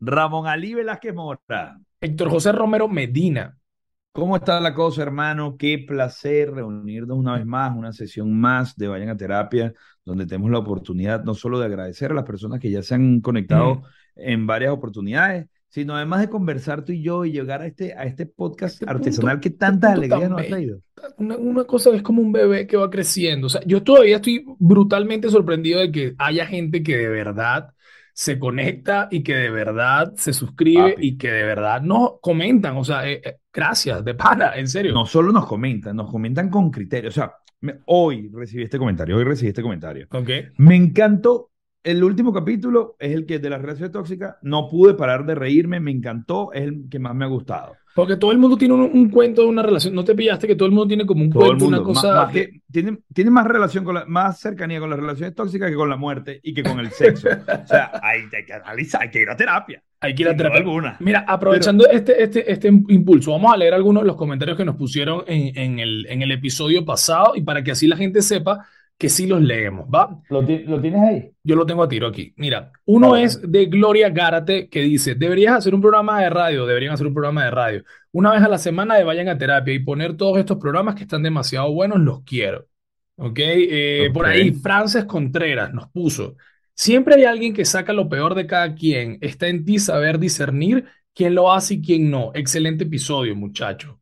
Ramón Ali Velázquez Mora. Héctor José Romero Medina. ¿Cómo está la cosa, hermano? Qué placer reunirnos una vez más, una sesión más de Vayan a Terapia, donde tenemos la oportunidad no solo de agradecer a las personas que ya se han conectado Mm. en varias oportunidades, sino además de conversar tú y yo y llegar a este, a este podcast Este artesanal punto- que este tantas punto alegrías nos ha traído. Una, una cosa es como un bebé que va creciendo. O sea, yo todavía estoy brutalmente sorprendido de que haya gente que de verdad se conecta y que de verdad se suscribe Papi. y que de verdad nos comentan. O sea, eh, eh, gracias, de pana, en serio. No solo nos comentan, nos comentan con criterio. O sea, me- hoy recibí este comentario, hoy recibí este comentario. Ok. Me encantó. El último capítulo es el que de las relaciones tóxicas. No pude parar de reírme, me encantó, es el que más me ha gustado. Porque todo el mundo tiene un, un cuento de una relación. ¿No te pillaste que todo el mundo tiene como un Todo cuento, una mundo, cosa? más que- tiene, tiene más relación con la, más cercanía con las relaciones tóxicas que con la muerte y que con el sexo. O sea, hay, hay que analizar, hay que ir a terapia. Hay que ir a terapia. alguna. Mira, aprovechando este, este, este impulso, vamos a leer algunos de los comentarios que nos pusieron en, en el, en el episodio pasado y para que así la gente sepa que sí los leemos, ¿va? ¿Lo, ti- lo tienes ahí? Yo lo tengo a tiro aquí. Mira, uno Vale. es de Gloria Gárate que dice, deberías hacer un programa de radio, deberían hacer un programa de radio. Una vez a la semana de vayan a terapia y poner todos estos programas que están demasiado buenos, los quiero. ¿Ok? Eh, Por Ok. ahí, Frances Contreras nos puso, siempre hay alguien que saca lo peor de cada quien. Está en ti saber discernir quién lo hace y quién no. Excelente episodio, muchacho.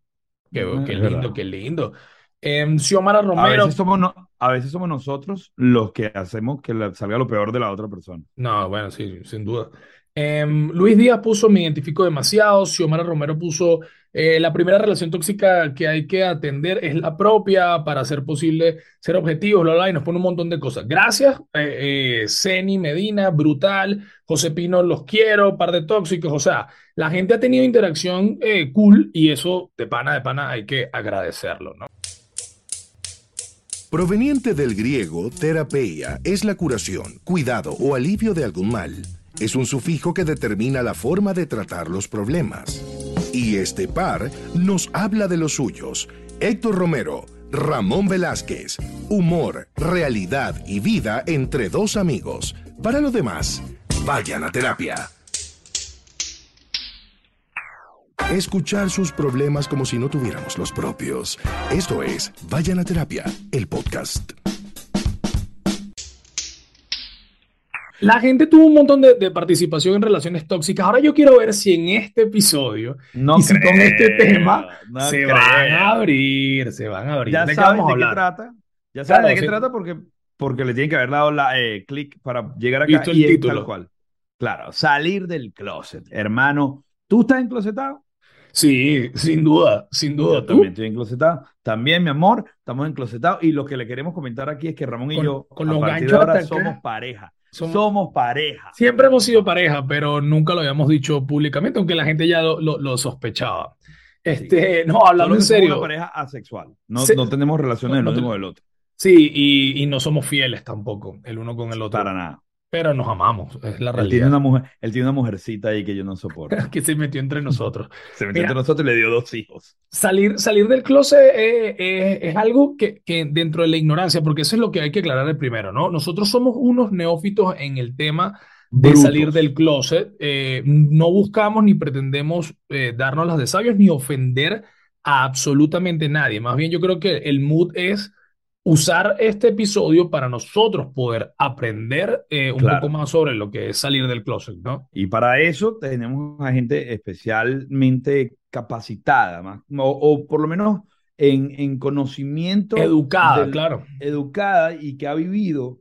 Qué, Ah, lindo, verdad. qué lindo. Em, Xiomara A Romero. veces somos, no- a veces somos nosotros los que hacemos que la- salga lo peor de la otra persona. No, bueno, sí, sin duda. Em, Luis Díaz puso me identifico demasiado. Xiomara Romero puso eh, la primera relación tóxica que hay que atender es la propia para hacer posible ser objetivos, bla, bla, y nos pone un montón de cosas. Gracias, eh, eh, Ceni Medina, brutal. José Pino, los quiero, par de tóxicos. O sea, la gente ha tenido interacción eh, cool y eso de pana, de pana hay que agradecerlo, ¿no? Proveniente del griego, terapeia es la curación, cuidado o alivio de algún mal. Es un sufijo que determina la forma de tratar los problemas. Y este par nos habla de los suyos. Héctor Romero, Ramón Velázquez. Humor, realidad y vida entre dos amigos. Para lo demás, vayan a terapia. Escuchar sus problemas como si no tuviéramos los propios. Esto es Vayan a Terapia, el podcast. La gente tuvo un montón de, de participación en relaciones tóxicas. Ahora yo quiero ver si en este episodio No y si con este tema no se creo. van a abrir, se van a abrir. Ya ¿De qué saben vamos a de qué trata. Ya saben Claro, de qué sí. trata porque, porque le tienen que haber dado la eh, clic para llegar acá Visto el y título. tal cual. Claro, salir del closet. Hermano, ¿tú estás enclosetado? Sí, sin duda, sin duda. Yo también estoy enclosetado. También, mi amor, estamos enclosetados. Y lo que le queremos comentar aquí es que Ramón y Con- yo, con a los partir de ganchos ahora, hasta acá. somos pareja. Somos- Somos pareja. Siempre hemos sido pareja, pero nunca lo habíamos dicho públicamente, aunque la gente ya lo, lo- lo sospechaba. Este, no, hablando en que somos serio. una pareja asexual. No, Se- no tenemos relaciones no- el no uno te- con el otro. Sí, y, y no somos fieles tampoco, el uno con el otro. Para nada. Pero nos amamos, es la Él tiene realidad. una mujer, él tiene una mujercita ahí que yo no soporto. Que se metió entre nosotros. Se metió Mira. entre nosotros y le dio dos hijos. Salir, salir del closet eh, eh, es algo que, que dentro de la ignorancia, porque eso es lo que hay que aclarar el primero, ¿no? Nosotros somos unos neófitos en el tema de Brutos. salir del closet. eh, no buscamos ni pretendemos eh, darnos las de sabios ni ofender a absolutamente nadie. Más bien yo creo que el mood es usar este episodio para nosotros poder aprender eh, un Claro. poco más sobre lo que es salir del closet, ¿no? Y para eso tenemos a gente especialmente capacitada, más, o, o por lo menos en, en conocimiento, Educada, del- claro. educada y que ha vivido,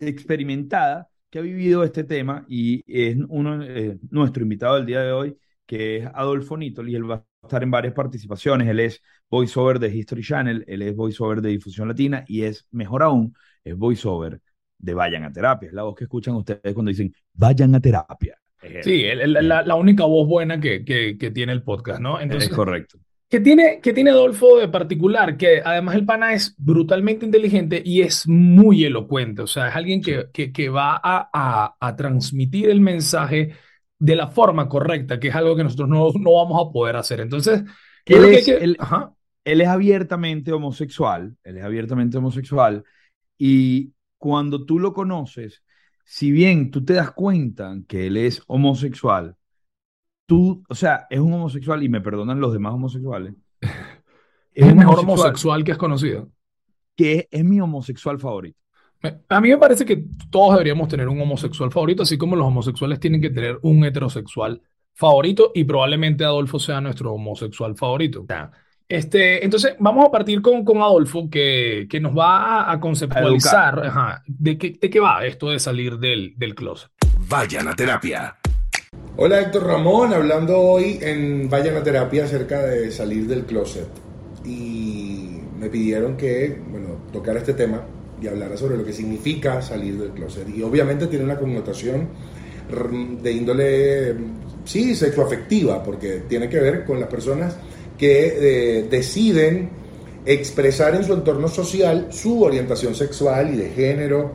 experimentada, que ha vivido este tema y es uno, eh, nuestro invitado del día de hoy, que es Adolfo Nitol, y él va a estar en varias participaciones. Él es voiceover de History Channel, él es voiceover de Difusión Latina y es, mejor aún, es voiceover de Vayan a Terapia. Es la voz que escuchan ustedes cuando dicen Vayan a Terapia. Es. Sí, el- el- la, la única voz buena que, que, que tiene el podcast, ¿no? Entonces, es correcto. ¿Qué tiene, qué tiene Adolfo de particular? Que además el pana es brutalmente inteligente y es muy elocuente. O sea, es alguien que, que, que va a, a, a transmitir el mensaje de la forma correcta, que es algo que nosotros no, no vamos a poder hacer. Entonces, Él que es- que- él- Ajá. Él es abiertamente homosexual, él es abiertamente homosexual y cuando tú lo conoces, si bien tú te das cuenta que él es homosexual, tú, o sea, es un homosexual y me perdonan los demás homosexuales. Es el mejor homosexual que has conocido. Que es mi homosexual favorito. A mí me parece que todos deberíamos tener un homosexual favorito, así como los homosexuales tienen que tener un heterosexual favorito y probablemente Adolfo sea nuestro homosexual favorito. Este, entonces, vamos a partir con, con Adolfo, que, que nos va a, conceptualizar de, qué, de qué va esto de salir del, del closet. Vayan a terapia. Hola Héctor Ramón, hablando hoy en Vayan a terapia acerca de salir del closet. Y me pidieron que, bueno, tocar este tema y hablar sobre lo que significa salir del closet. Y obviamente tiene una connotación de índole, sí, sexoafectiva, porque tiene que ver con las personas que eh, deciden expresar en su entorno social su orientación sexual y de género.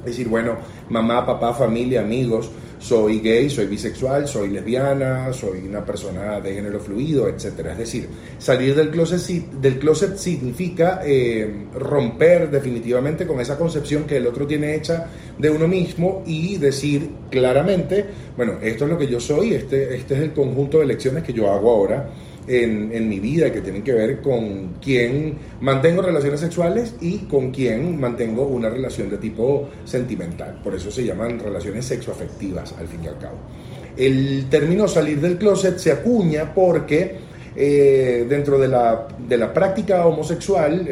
Es decir, bueno, mamá, papá, familia, amigos, soy gay, soy bisexual, soy lesbiana, soy una persona de género fluido, etc. Es decir, salir del closet, del closet significa eh, romper definitivamente con esa concepción que el otro tiene hecha de uno mismo y decir claramente, bueno, esto es lo que yo soy, este, este es el conjunto de elecciones que yo hago ahora en, mi vida que tienen que ver con quién mantengo relaciones sexuales y con quién mantengo una relación de tipo sentimental. Por eso se llaman relaciones sexoafectivas, al fin y al cabo. El término salir del closet se acuña porque eh, dentro de la, de la, práctica homosexual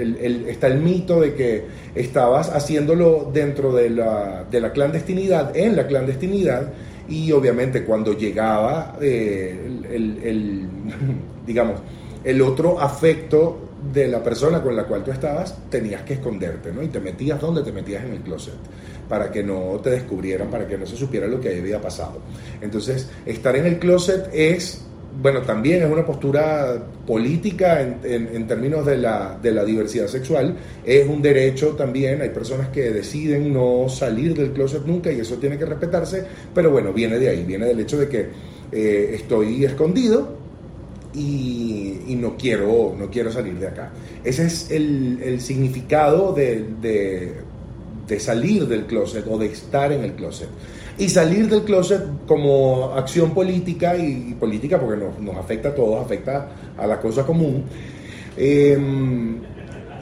está el mito de que estabas haciéndolo dentro de la, de la clandestinidad, en la clandestinidad, y obviamente cuando llegaba eh, el, digamos, el otro afecto de la persona con la cual tú estabas, tenías que esconderte, ¿no? Y te metías donde te metías en el closet, para que no te descubrieran, para que no se supiera lo que había pasado. Entonces, estar en el closet es, bueno, también es una postura política en, términos de la, de la, diversidad sexual, es un derecho también, hay personas que deciden no salir del closet nunca y eso tiene que respetarse, pero bueno, viene de ahí, viene del hecho de que eh, estoy escondido, y, no, quiero, no quiero salir de acá. Ese es el, significado de, salir del closet o de estar en el closet. Y salir del closet como acción política y, política, porque nos, afecta a todos, afecta a la cosa común, em,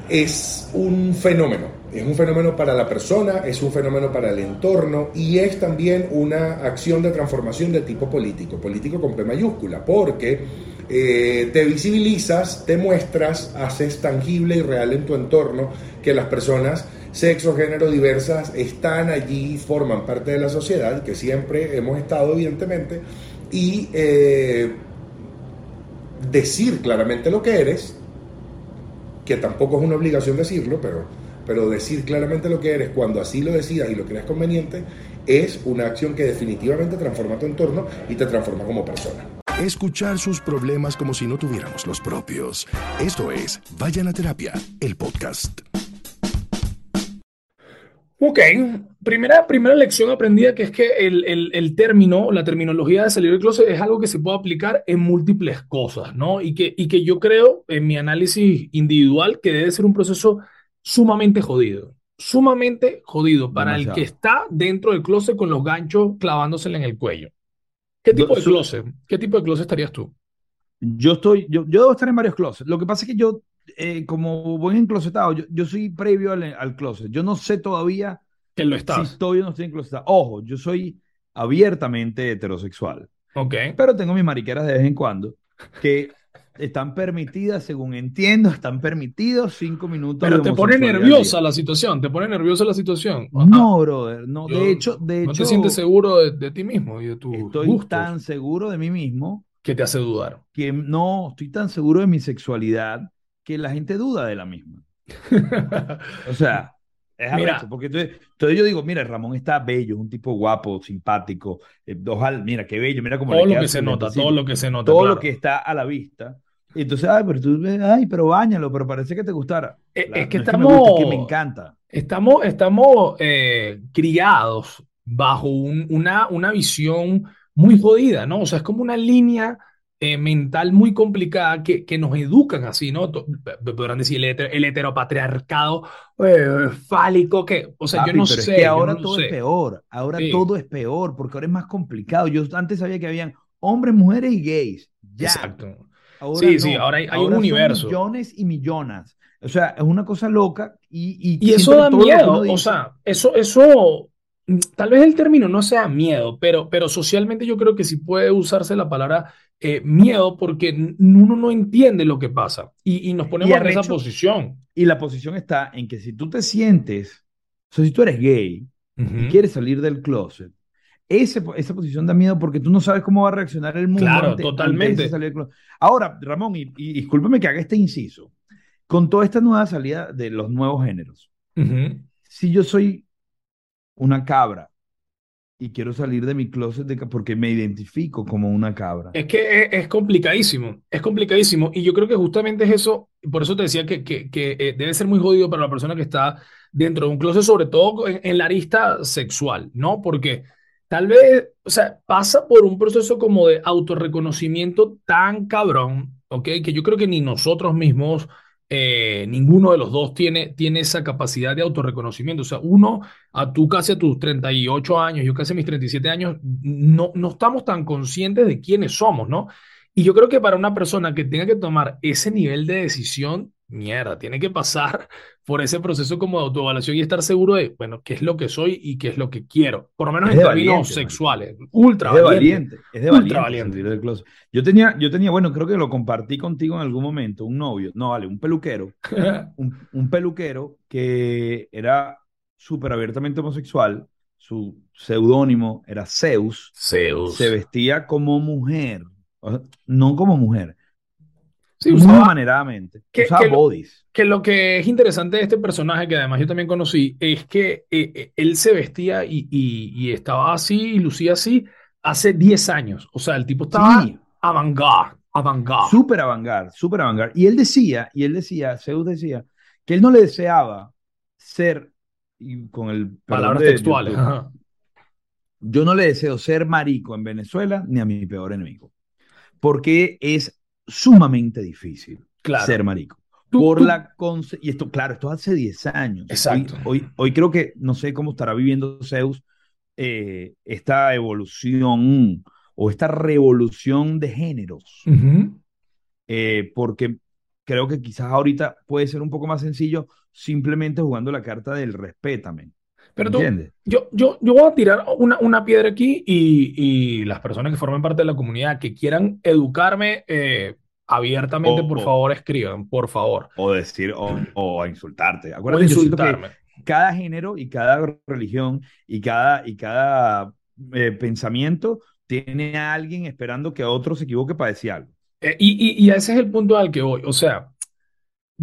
es un fenómeno. Es un fenómeno para la persona, es un fenómeno para el entorno y es también una acción de transformación de tipo político, político con P mayúscula, porque eh, te visibilizas, te muestras, haces tangible y real en tu entorno que las personas sexo, género diversas están allí, forman parte de la sociedad, que siempre hemos estado evidentemente, y eh, decir claramente lo que eres, que tampoco es una obligación decirlo, pero, pero decir claramente lo que eres cuando así lo decidas y lo creas conveniente, es una acción que definitivamente transforma tu entorno y te transforma como persona. Escuchar sus problemas como si no tuviéramos los propios. Esto es Vayan a Terapia, el podcast. Ok, primera, primera lección aprendida que es que el, el, término, la terminología de salir del closet es algo que se puede aplicar en múltiples cosas, ¿no? Y que, y que yo creo, en mi análisis individual, que debe ser un proceso sumamente jodido, sumamente jodido para el que está dentro del closet con los ganchos clavándosele en el cuello. ¿Qué tipo de closet? ¿Qué tipo de closet estarías tú? Yo estoy, yo, yo debo estar en varios closets. Lo que pasa es que yo, eh, como buen enclosetado, yo, yo soy previo al, al, closet. Yo no sé todavía que lo estás. si estoy o no estoy enclosetado. Ojo, yo soy abiertamente heterosexual. Ok. Pero tengo mis mariqueras de vez en cuando que están permitidas, según entiendo, están permitidos cinco minutos. Pero te pone nerviosa la situación, te pone nerviosa la situación. No, brother, no. de hecho, de no te sientes seguro de, ti mismo y de tu Estoy tan seguro de mí mismo. Que te hace dudar. Que no, estoy tan seguro de mi sexualidad que la gente duda de la misma. o sea, es mira, porque entonces, yo digo, mira, Ramón está bello, un tipo guapo, simpático, eh, mira qué bello, mira cómo todo lo que se nota, todo lo que se nota, todo lo que está a la vista. Y entonces, ay, pero tú ay, pero bañalo, pero parece que te gustara. Eh, es, que estamos, es que me, encanta. Estamos, estamos eh, criados bajo una, una visión muy jodida, ¿no? O sea, es como una línea eh, mental muy complicada que, que nos educan así, ¿no? Podrán decir el, el heteropatriarcado eh, fálico, que, o sea, yo no sé. que ahora todo es peor, ahora todo es peor, porque ahora es más complicado. Yo antes sabía que habían hombres, mujeres y gays. Ya. Exacto. sí, sí, ahora hay, un universo. millones y millones. O sea, es una cosa loca y... Y, eso da miedo, o sea, eso, eso tal vez el término no sea miedo, pero, pero socialmente yo creo que sí puede usarse la palabra eh, miedo porque uno no entiende lo que pasa y, nos ponemos en esa posición. Y la posición está en que si tú te sientes, o sea, si tú eres gay y quieres salir del closet, ese, esa posición da miedo porque tú no sabes cómo va a reaccionar el mundo. Claro, totalmente. Ahora, Ramón, y, y, discúlpeme que haga este inciso, con toda esta nueva salida de los nuevos géneros, si yo soy una cabra y quiero salir de mi closet porque me identifico como una cabra. Es que es, complicadísimo, es complicadísimo. Y yo creo que justamente es eso, por eso te decía que, que, eh, debe ser muy jodido para la persona que está dentro de un closet, sobre todo en, la arista sexual, ¿no? Porque tal vez, o sea, pasa por un proceso como de autorreconocimiento tan cabrón, ¿ok? Que yo creo que ni nosotros mismos eh, ninguno de los dos tiene, tiene esa capacidad de autorreconocimiento. O sea, uno, a tú casi a tus 38 años, yo casi a mis 37 años, no, no estamos tan conscientes de quiénes somos, ¿no? Y yo creo que para una persona que tenga que tomar ese nivel de decisión, mierda, tiene que pasar por ese proceso como de autoevaluación y estar seguro de, bueno, qué es lo que soy y qué es lo que quiero, por lo menos en términos sexuales. Ultra es valiente. Es de valiente. valiente. Del Yo tenía, yo tenía, bueno, creo que lo compartí contigo en algún momento, un novio, no, vale, un peluquero, un, peluquero que era súper abiertamente homosexual, su seudónimo era Zeus. Zeus. Se vestía como mujer, no como mujer, Sí, usaba, muy maneradamente. Que, usaba bodies. que lo que es interesante de este personaje, que además yo también conocí, es que eh, eh, él se vestía y, y, estaba así y lucía así hace 10 años. O sea, el tipo estaba sí. avant-garde, avant-garde. Súper avant-garde, súper avant-garde. Y él decía, y él decía, Zeus decía, que él no le deseaba ser, y con el... Palabras textuales. yo no le deseo ser marico en Venezuela ni a mi peor enemigo. Porque es sumamente difícil ser marico. por la y esto, claro, esto hace 10 años. Exacto. Hoy, hoy, creo que no sé cómo estará viviendo Zeus eh, esta evolución o esta revolución de géneros. Eh, porque creo que quizás ahorita puede ser un poco más sencillo simplemente jugando la carta del respétame. Pero tú, yo, yo, yo voy a tirar una, una piedra aquí y, y, las personas que formen parte de la comunidad que quieran educarme eh, abiertamente, por favor, escriban, por favor. O decir, o, o insultarte. Acuérdate, o insultarme. cada género y cada religión y cada, y cada eh, pensamiento tiene a alguien esperando que otro se equivoque para decir algo. Eh, y, y, y ese es el punto al que voy. O sea,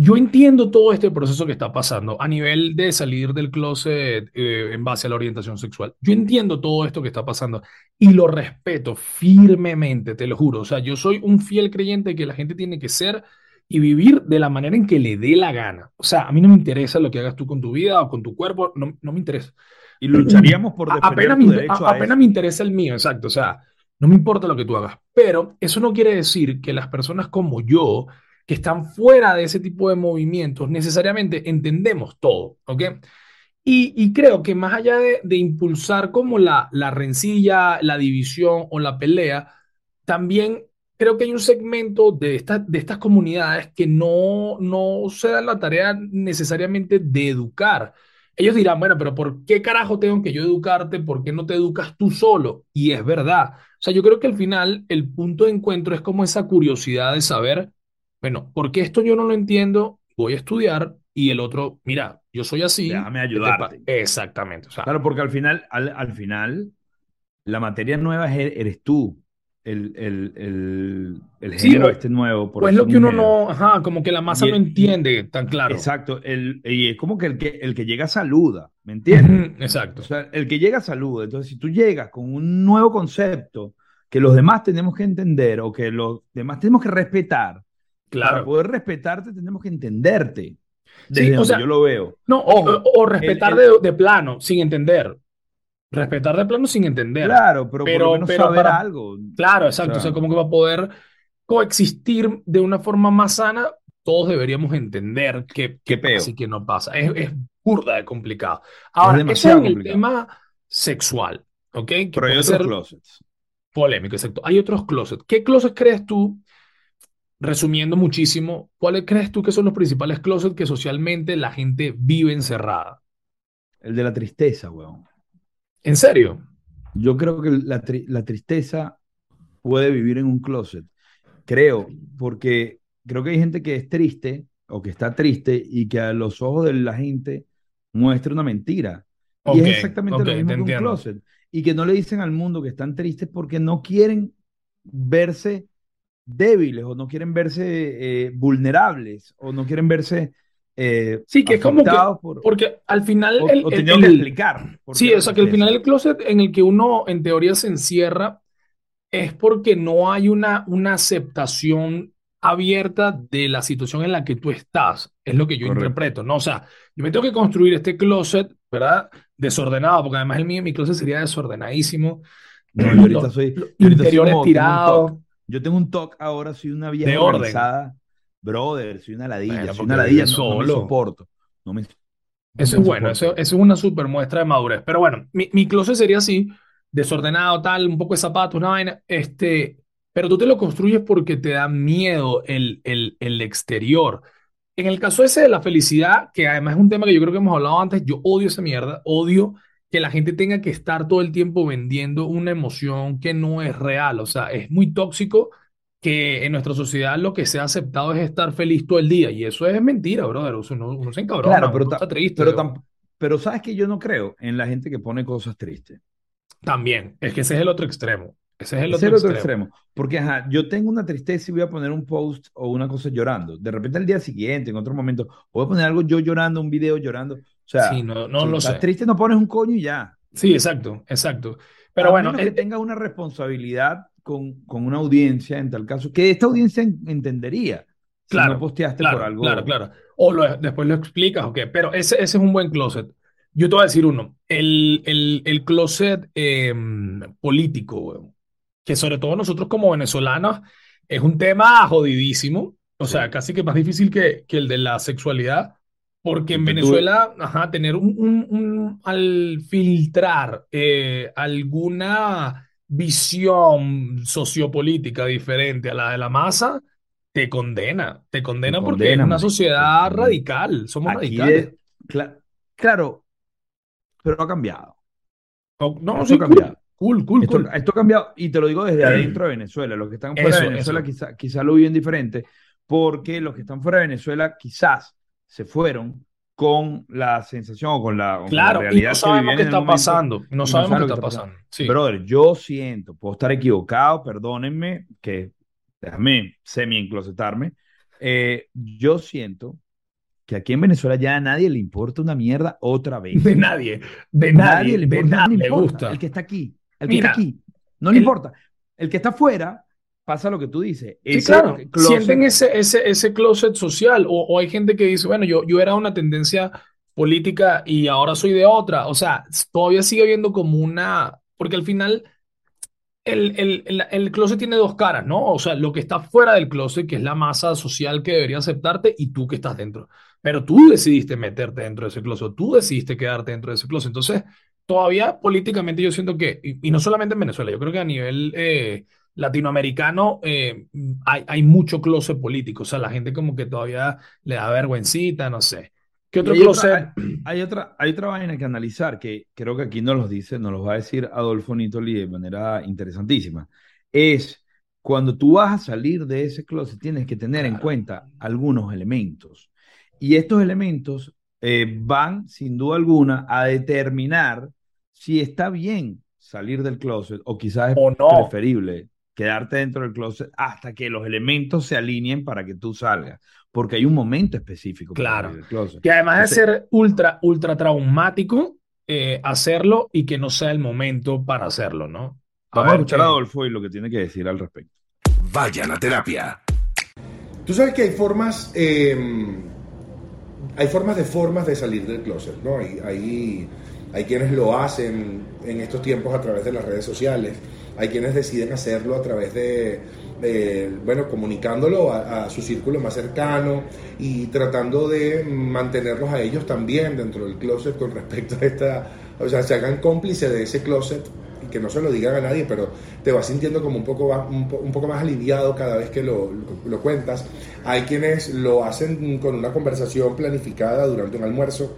yo entiendo todo este proceso que está pasando a nivel de salir del closet eh, en base a la orientación sexual. Yo entiendo todo esto que está pasando y lo respeto firmemente, te lo juro. O sea, yo soy un fiel creyente de que la gente tiene que ser y vivir de la manera en que le dé la gana. O sea, a mí no me interesa lo que hagas tú con tu vida o con tu cuerpo, no, no me interesa. Y lucharíamos por defender apenas tu derecho a, Apenas me interesa el mío, exacto. O sea, no me importa lo que tú hagas. Pero eso no quiere decir que las personas como yo que están fuera de ese tipo de movimientos, necesariamente entendemos todo, ¿ok? Y, creo que más allá de, impulsar como la, la rencilla, la división o la pelea, también creo que hay un segmento de, de estas comunidades que no, no se dan la tarea necesariamente de educar. Ellos dirán, bueno, pero ¿por qué carajo tengo que yo educarte? ¿Por qué no te educas tú solo? Y es verdad. O sea, yo creo que al final el punto de encuentro es como esa curiosidad de saber bueno, porque esto yo no lo entiendo, voy a estudiar y el otro, mira, yo soy así. Déjame ayudarte. Exactamente. claro, porque al final, al, final, la materia nueva eres tú. El, el, el, género este nuevo. pues lo que uno no, ajá, como que la masa no entiende tan claro. Exacto, el, y es como que el, que el que llega saluda, ¿me entiendes? exacto. O sea, el que llega saluda. Entonces, si tú llegas con un nuevo concepto que los demás tenemos que entender o que los demás tenemos que respetar, Claro. Para poder respetarte tenemos que entenderte. Desde o sea, yo lo veo. No, o, respetar de, plano, sin entender. Respetar de plano sin entender. Claro, pero, pero, por saber algo. Claro, exacto. O sea, como que va a poder coexistir de una forma más sana, todos deberíamos entender que, Qué que pasa peo. y que no pasa. Es, es burda de complicado. Ahora, es demasiado en el complicado. tema sexual, ¿ok? Que Pero hay otros closets. polémico, exacto. Hay otros closets. ¿Qué closets crees tú, resumiendo muchísimo, cuáles crees tú que son los principales closets que socialmente la gente vive encerrada? El de la tristeza, weón. ¿En serio? Yo creo que la, tri- la tristeza puede vivir en un closet. Creo, porque creo que hay gente que es triste o que está triste y que a los ojos de la gente muestra una mentira. Y es exactamente lo mismo que un closet. Y que no le dicen al mundo que están tristes porque no quieren verse débiles o no quieren verse eh, vulnerables o no quieren verse eh, Sí, que es como que, por, porque al final o, el, o el- teniendo que el- explicar. Sí, o sea que al final el closet en el que uno en teoría se encierra es porque no hay una, una aceptación abierta de la situación en la que tú estás, es lo que yo Correcto. interpreto, ¿no? O sea, yo me tengo que construir este closet, ¿verdad? Desordenado, porque además el mío, mi closet sería desordenadísimo. No, yo ahorita soy, los yo ahorita soy interiores como- tengo un tirados. TOC. Yo tengo un TOC ahora, soy una vieja De orden. organizada. Brother, soy una ladilla, Bueno, soy una ladilla, no, no me soporto. No me, Eso es bueno, eso, eso es una super muestra de madurez. Pero bueno, mi, mi closet sería así, desordenado, tal, un poco de zapatos, una vaina, este, pero tú te lo construyes porque te da miedo el, el, el exterior. En el caso ese de la felicidad, que además es un tema que yo creo que hemos hablado antes, yo odio esa mierda, odio que la gente tenga que estar todo el tiempo vendiendo una emoción que no es real. O sea, es muy tóxico que en nuestra sociedad lo que se ha aceptado es estar feliz todo el día. Y eso es mentira, brother. O sea, uno, uno se encabrona, Claro, pero, uno está triste. pero, sabes que yo no creo en la gente que pone cosas tristes. También, es que ese es el otro extremo. Ese es el otro es el otro extremo. extremo. Porque, ajá, yo tengo una tristeza y voy a poner un post o una cosa llorando. De repente al día siguiente, en otro momento, voy a poner algo yo llorando, un video llorando. O sea, Sí, no, no si lo estás sé. triste, no pones un coño y ya. Sí, exacto, exacto. Pero a bueno, menos que eh, tengas una responsabilidad con, con una audiencia, en tal caso, que esta audiencia en- entendería si Claro, no posteaste claro, por algo. claro, claro. O lo- después lo explicas, ok. Pero ese, ese es un buen closet. Yo te voy a decir uno. El, el, el closet eh, político, que sobre todo nosotros como venezolanos es un tema jodidísimo. O Sí. sea, casi que más difícil que, que el de la sexualidad. Porque en Venezuela, ajá, tener un, un- un- al filtrar eh, alguna visión sociopolítica diferente a la de la masa, te condena, te condena porque es una sociedad radical, somos Aquí radicales. claro, pero ha cambiado. No, no, sí, ha cambiado. cool, cool, Esto, cool. esto ha cambiado y te lo digo desde adentro de Venezuela. Los que están fuera Eso, de Venezuela eso. quizá, quizá lo viven diferente porque los que están fuera de Venezuela quizás se fueron con la sensación o con la, con la Claro, y realidad no sabemos qué está pasando, no sabemos qué está que pasando. Sí. Brother, yo siento, puedo estar equivocado, perdónenme, que déjame semi-enclosetarme. eh, yo siento que aquí en Venezuela ya a nadie le importa una mierda otra vez. De nadie, de Nadie nadie, le de importa, no nadie le gusta. El que está aquí, el que Mira, está aquí, no le el- importa. El que está afuera, pasa lo que tú dices. Sí, claro, closet- sienten ese, ese, ese closet social o, o hay gente que dice, bueno, yo, yo era una tendencia política y ahora soy de otra. O sea, todavía sigue habiendo como una, porque al final el, el, el, el closet tiene dos caras, ¿no? O sea, lo que está fuera del closet, que es la masa social que debería aceptarte, y tú que estás dentro. Pero tú decidiste meterte dentro de ese closet, tú decidiste quedarte dentro de ese closet. Entonces, todavía políticamente yo siento que, y, y no solamente en Venezuela, yo creo que a nivel eh, latinoamericano eh, hay, hay mucho closet político. O sea, la gente como que todavía le da vergüencita, no sé. ¿Qué otro hay otra, closet? hay, hay otra, hay otra vaina que analizar que creo que aquí nos los dice, nos los va a decir Adolfo Nitoli de manera interesantísima. Es cuando tú vas a salir de ese closet, tienes que tener en cuenta algunos elementos. Y estos elementos eh, van, sin duda alguna, a determinar si está bien salir del closet o quizás es O no. preferible quedarte dentro del closet hasta que los elementos se alineen para que tú salgas. Porque hay un momento específico Claro. closet. Que además de ser ultra, ultra traumático, eh, hacerlo y que no sea el momento para hacerlo, ¿no? Vamos a escuchar qué- a Adolfo y lo que tiene que decir al respecto. Vayan a terapia. Tú sabes que hay formas, eh, hay formas de formas de salir del closet, ¿no? Hay, hay, hay quienes lo hacen en estos tiempos a través de las redes sociales, hay quienes deciden hacerlo a través de, bueno, comunicándolo a, su círculo más cercano y tratando de mantenerlos a ellos también dentro del closet con respecto a esta, o sea, se hagan cómplices de ese closet que no se lo digan a nadie, pero te vas sintiendo como un poco, un, poco más aliviado cada vez que lo, cuentas. Hay quienes lo hacen con una conversación planificada durante un almuerzo.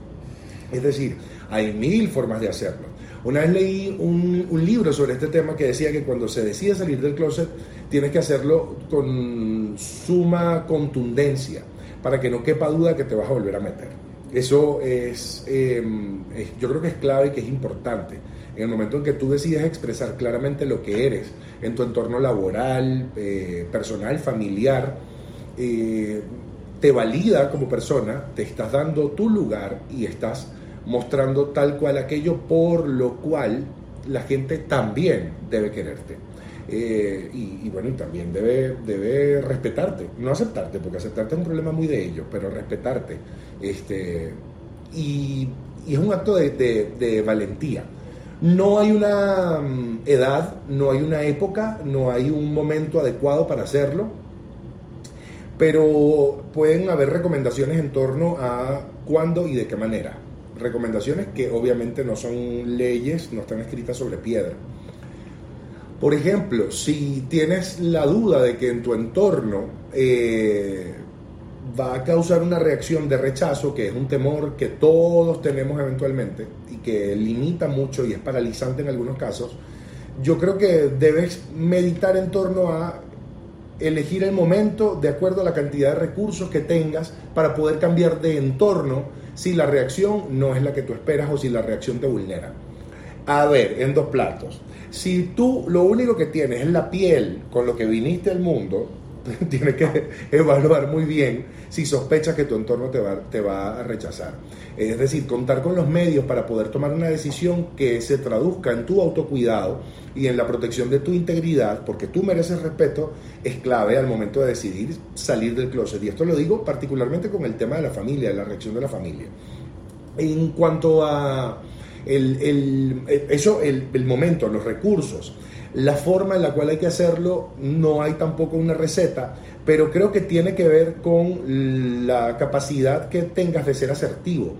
Es decir, hay mil formas de hacerlo. Una vez leí un, un, libro sobre este tema que decía que cuando se decide salir del closet, tienes que hacerlo con suma contundencia, para que no quepa duda que te vas a volver a meter. Eso es, em, es yo creo que es clave y que es importante en el momento en que tú decides expresar claramente lo que eres en tu entorno laboral, eh, personal, familiar, eh, te valida como persona, te estás dando tu lugar y estás mostrando tal cual aquello por lo cual la gente también debe quererte. Eh, y, bueno, también debe, debe respetarte, no aceptarte, porque aceptarte es un problema muy de ellos, pero respetarte. Este, y, es un acto de valentía. No hay una mm, edad, no hay una época, no hay un momento adecuado para hacerlo, pero pueden haber recomendaciones en torno a cuándo y de qué manera. Recomendaciones que obviamente no son leyes, no están escritas sobre piedra. Por ejemplo, si tienes la duda de que en tu entorno eh, va a causar una reacción de rechazo, que es un temor que todos tenemos eventualmente y que limita mucho y es paralizante en algunos casos, yo creo que debes meditar en torno a elegir el momento de acuerdo a la cantidad de recursos que tengas para poder cambiar de entorno si la reacción no es la que tú esperas o si la reacción te vulnera. A ver, en dos platos. Si tú lo único que tienes es la piel con lo que viniste al mundo, tienes que evaluar muy bien si sospechas que tu entorno te va, te va a rechazar. Es decir, contar con los medios para poder tomar una decisión que se traduzca en tu autocuidado y en la protección de tu integridad, porque tú mereces respeto, es clave al momento de decidir salir del closet. Y esto lo digo particularmente con el tema de la familia, la reacción de la familia. En cuanto a el, eso, el, el momento, los recursos, la forma en la cual hay que hacerlo, no hay tampoco una receta, pero creo que tiene que ver con la capacidad que tengas de ser asertivo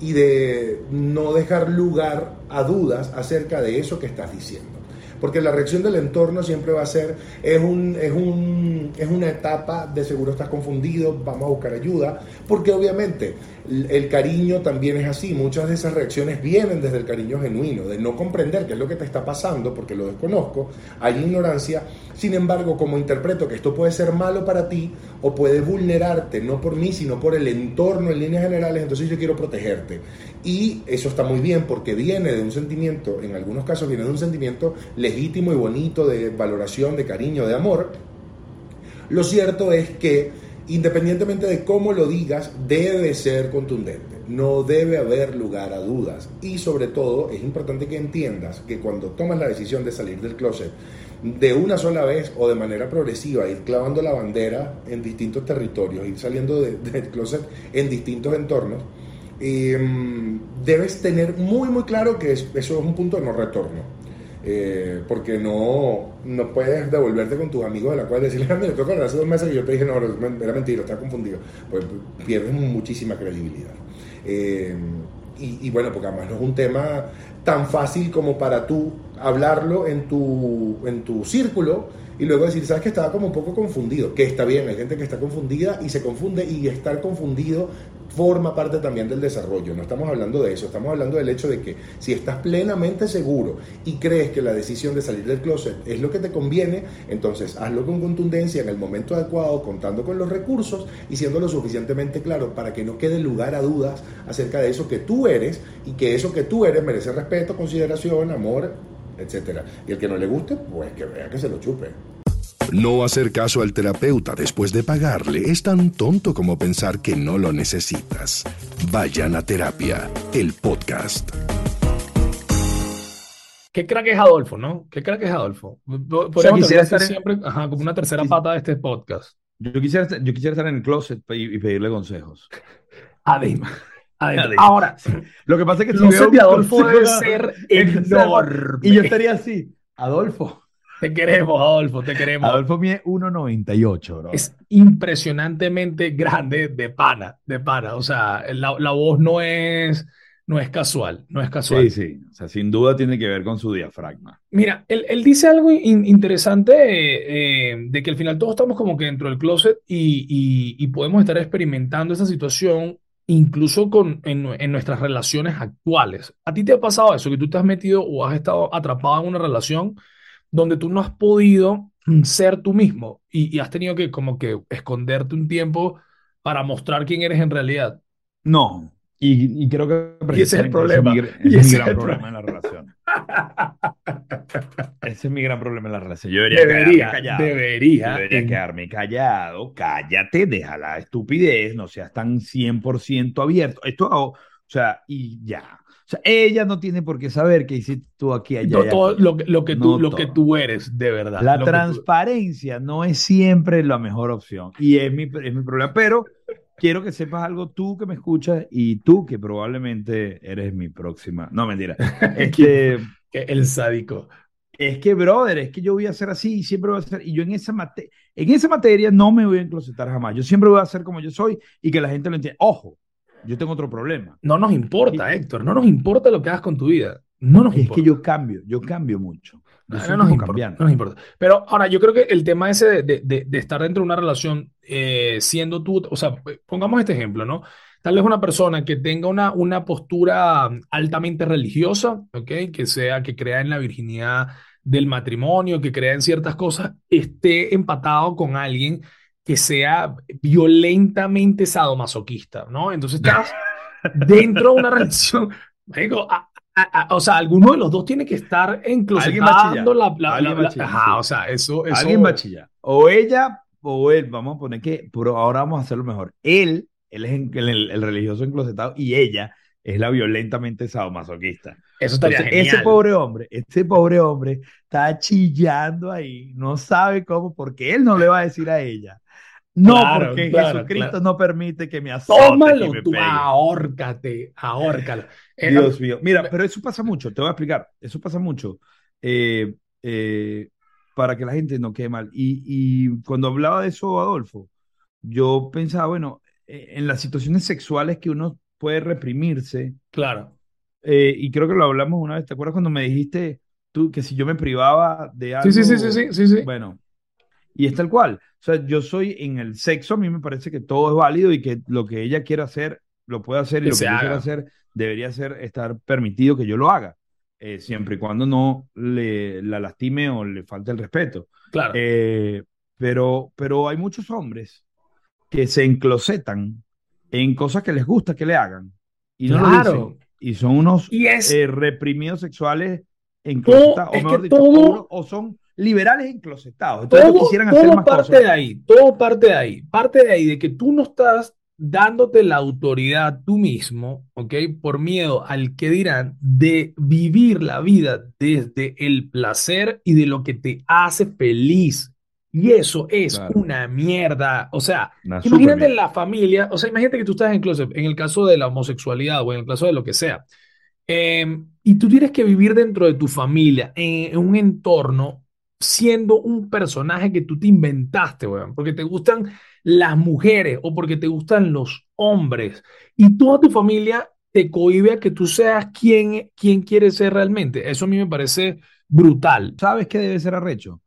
y de no dejar lugar a dudas acerca de eso que estás diciendo porque la reacción del entorno siempre va a ser, es, un, es, un, es una etapa de seguro estás confundido, vamos a buscar ayuda, porque obviamente el cariño también es así, muchas de esas reacciones vienen desde el cariño genuino, de no comprender qué es lo que te está pasando, porque lo desconozco, hay ignorancia, sin embargo, como interpreto que esto puede ser malo para ti o puede vulnerarte, no por mí, sino por el entorno en líneas generales, entonces yo quiero protegerte. Y eso está muy bien porque viene de un sentimiento, en algunos casos viene de un sentimiento legítimo y bonito de valoración, de cariño, de amor. Lo cierto es que independientemente de cómo lo digas, debe ser contundente. No debe haber lugar a dudas. Y sobre todo es importante que entiendas que cuando tomas la decisión de salir del closet, de una sola vez o de manera progresiva, ir clavando la bandera en distintos territorios, ir saliendo del closet en distintos entornos, em, debes tener muy muy claro que eso es un punto de no retorno eh, porque no, no puedes devolverte con tus amigos de la cual decirle, mira, toca hace dos meses y yo te dije, no, era mentira, estaba confundido. Pues pierdes muchísima credibilidad. Eh, y, y, bueno, porque además no es un tema tan fácil como para tú hablarlo en tu, en tu círculo y luego decir, sabes que estaba como un poco confundido, que está bien, hay gente que está confundida y se confunde y estar confundido forma parte también del desarrollo. No estamos hablando de eso, estamos hablando del hecho de que si estás plenamente seguro y crees que la decisión de salir del closet es lo que te conviene, entonces hazlo con contundencia en el momento adecuado, contando con los recursos y siendo lo suficientemente claro para que no quede lugar a dudas acerca de eso que tú eres y que eso que tú eres merece respeto, consideración, amor, etc. Y el que no le guste, pues que vea que se lo chupe. No hacer caso al terapeuta después de pagarle es tan tonto como pensar que no lo necesitas. Vayan a terapia, el podcast. Qué crack es Adolfo, ¿no? Qué crack es Adolfo. Podríamos quisiera estar siempre como una tercera pata de este podcast. Yo quisiera, yo quisiera estar en el closet y, pedirle consejos. Además. Ahora, lo que pasa es que el closet de Adolfo debe ser enorme. Y yo estaría así, Adolfo, Te queremos, Adolfo, te queremos. Adolfo mide 1.98, bro. Es impresionantemente grande de pana, de pana. O sea, la, la voz no es, no es casual, no es casual. Sí, sí. O sea, sin duda tiene que ver con su diafragma. Mira, él, él dice algo in- interesante eh, eh, de que al final todos estamos como que dentro del closet y, y- y podemos estar experimentando esa situación incluso con, en, en nuestras relaciones actuales. ¿A ti te ha pasado eso, que tú te has metido o has estado atrapado en una relación donde tú no has podido ser tú mismo y, y has tenido que como que esconderte un tiempo para mostrar quién eres en realidad? No. Y, y creo que Y ese es el problema. mi, gr- Y ese es ese mi es gran problema en la relación. Ese es mi gran problema en la relación. Yo debería quedarme Debería, callado. debería. Debería en- quedarme callado. Cállate, deja la estupidez, no seas tan 100% abierto. Esto, o sea, y ya. O sea, ella no tiene por qué saber qué hiciste tú aquí, allá. todo, lo, que- lo que tú, No lo que tú eres, de verdad. La tú- transparencia no es siempre la mejor opción y es mi, es mi problema, pero quiero que sepas algo tú que me escuchas y tú que probablemente eres mi próxima. No, mentira. Este, que el sádico. es que, brother, es que yo voy a ser así y siempre voy a ser. Y yo en esa, mate- en esa materia no me voy a enclosetar jamás. Yo siempre voy a ser como yo soy y que la gente lo entienda. Ojo, yo tengo otro problema. No nos importa, Héctor. No nos importa lo que hagas con tu vida. No nos Es importa. que yo cambio, yo cambio mucho. Yo No, nos importa, no nos importa. Pero ahora, yo creo que el tema ese de, de- de- de estar dentro de una relación eh, siendo tú, o sea, pongamos este ejemplo, ¿no? Tal vez una persona que tenga una, una postura altamente religiosa, ¿ok? Que sea, que crea en la virginidad del matrimonio, que crea en ciertas cosas, esté empatado con alguien que sea violentamente sadomasoquista, ¿no? Entonces estás dentro de una relación, marico, a- a- a- o sea, alguno de los dos tiene que estar enclosetando la, la- Alguien la- la- ajá, o sea, eso, eso, Alguien va a chillar. O ella o él. Vamos a poner que, pero ahora vamos a hacerlo mejor. Él, él es en- el, el religioso enclosetado y ella es la violentamente sadomasoquista. eso estaría Entonces, ese genial. pobre hombre, ese pobre hombre está chillando ahí, no sabe cómo, porque él no le va a decir a ella. No, Claro, porque claro, Jesucristo claro. no permite que me azote Tómalo y me tú, pegue. ahórcate, ahórcalo. Eh, Dios mío. Mira, pero eso pasa mucho, te voy a explicar. Eso pasa mucho eh, eh, para que la gente no quede mal. Y, y cuando hablaba de eso, Adolfo, yo pensaba, bueno, eh, en las situaciones sexuales que uno puede reprimirse, Claro. eh, y creo que lo hablamos una vez, ¿te acuerdas cuando me dijiste tú que si yo me privaba de algo? Sí, sí, sí, sí, sí, sí, sí. Bueno, y es tal cual. O sea, yo soy en el sexo, a mí me parece que todo es válido y que lo que ella quiera hacer, lo puede hacer y Que lo que yo quiera hacer debería ser estar permitido que yo lo haga, eh, siempre y cuando no le, la lastime o le falte el respeto. Claro. Eh, pero, pero hay muchos hombres que se enclosetan en cosas que les gusta que le hagan y no lo Claro. dicen. Y son unos Y es, eh, reprimidos sexuales enclosetados, o mejor dicho, todo- o son liberales enclosetados. Entonces todo, quisieran hacer todo más parte cosas. de ahí, todo parte de ahí, parte de ahí de que tú no estás dándote la autoridad tú mismo, ¿ok? Por miedo al que dirán de vivir la vida desde el placer y de lo que te hace feliz. Y eso es Claro. una mierda. O sea, Una imagínate la familia, o sea, imagínate que tú estás en closet, en el caso de la homosexualidad o en el caso de lo que sea. Eh, y tú tienes que vivir dentro de tu familia, en, en un entorno, siendo un personaje que tú te inventaste, weón, porque te gustan las mujeres o porque te gustan los hombres. Y toda tu familia te cohíbe a que tú seas quien, quien quieres ser realmente. Eso a mí me parece brutal. ¿Sabes qué debe ser arrecho?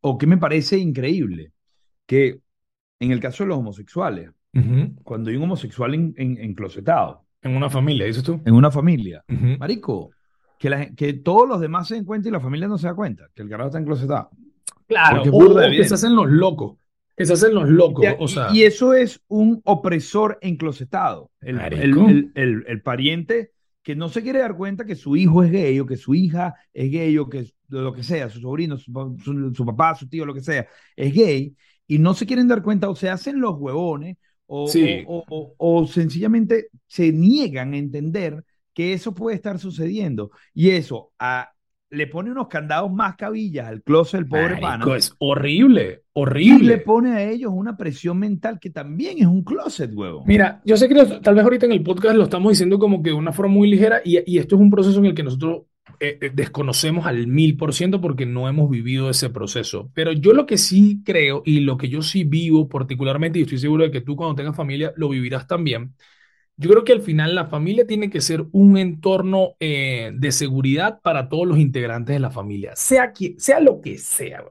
O qué me parece increíble, que en el caso de los homosexuales, cuando hay un homosexual en, en- enclosetado En una familia, dices tú. en una familia, marico, que, la gen- que todos los demás se den cuenta y la familia no se da cuenta que el carajo está enclosetado. Claro, o, burda o que se hacen los locos, que se hacen los locos, o y- sea, y, eso es un opresor enclosetado. El, el, el- el- el pariente que no se quiere dar cuenta que su hijo es gay o que su hija es gay o que lo que sea, su sobrino, su, pa- su- su papá, su tío, lo que sea, es gay y no se quieren dar cuenta o se hacen los huevones o, Sí. o, o- o- o sencillamente se niegan a entender que eso puede estar sucediendo. Y eso a- le pone unos candados más cabillas al closet del pobre pana. Es horrible, Y le horrible. pone a ellos una presión mental que también es un closet, huevo. Mira, yo sé que tal vez ahorita en el podcast lo estamos diciendo como que de una forma muy ligera y, y esto es un proceso en el que nosotros eh, eh, desconocemos al mil por ciento porque no hemos vivido ese proceso. Pero yo lo que sí creo y lo que yo sí vivo particularmente, y estoy seguro de que tú cuando tengas familia lo vivirás también, yo creo que al final la familia tiene que ser un entorno eh, de seguridad para todos los integrantes de la familia, sea, sea lo que sea.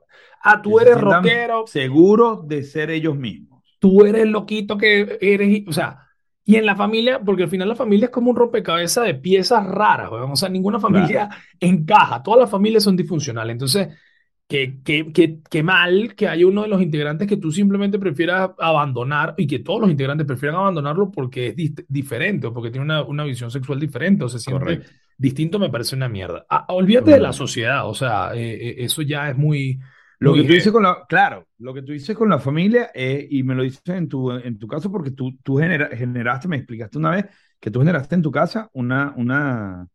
Ah, tú eres rockero. Seguro de ser ellos mismos. Tú eres loquito que eres, o sea, y en la familia, porque al final la familia es como un rompecabezas de piezas raras, o sea, ninguna familia encaja, todas las familias son disfuncionales. Entonces, qué, qué, qué, qué, mal que haya uno de los integrantes que tú simplemente prefieras abandonar y que todos los integrantes prefieran abandonarlo porque es diferente o porque tiene una, una, visión sexual diferente o se siente distinto, me parece una mierda. Ah, olvídate de la sociedad, o sea, eh, eh, eso ya es muy lo que tú dices con la, claro, lo que tú dices con la familia, y me lo dices en tu, en tu caso, porque tú, tú generaste, me explicaste una vez, que tú generaste en tu casa una, una,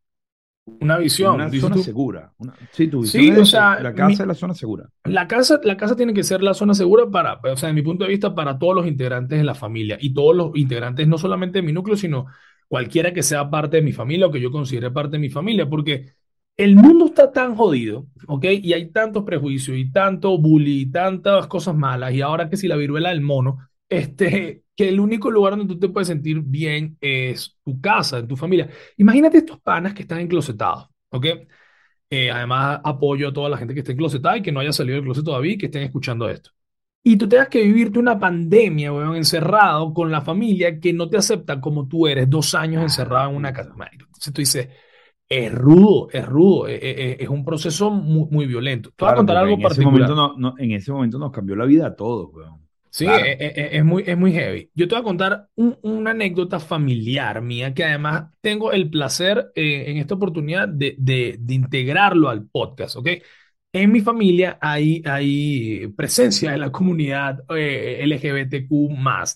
una visión. Una zona segura. sí, o sea, la casa es la zona segura. La casa, la casa tiene que ser la zona segura para, o sea, de mi punto de vista, para todos los integrantes de la familia y todos los integrantes, no solamente de mi núcleo, sino cualquiera que sea parte de mi familia o que yo considere parte de mi familia, porque el mundo está tan jodido, ¿ok? Y hay tantos prejuicios y tanto bullying y tantas cosas malas. Y ahora que si la viruela del mono, este, que el único lugar donde tú te puedes sentir bien es tu casa, en tu familia. Imagínate estos panas que están enclosetados, ¿ok? Eh, además, apoyo a toda la gente que esté enclosetada y que no haya salido del closet todavía y que estén escuchando esto. Y tú tengas que vivirte una pandemia, weón, encerrado con la familia que no te acepta como tú eres, dos años encerrado en una casa. Entonces tú dices, es rudo, es rudo, es, e, e, es, un proceso muy, muy violento. Te voy a contar algo en particular. Ese momento no, en ese momento nos cambió la vida a todos, weón. Sí, e, es, muy, es muy heavy. Yo te voy a contar una anécdota familiar mía que además tengo el placer eh, en esta oportunidad de, de, de, integrarlo al podcast, ¿ok? En mi familia hay, hay presencia de la comunidad eh, LGBTQ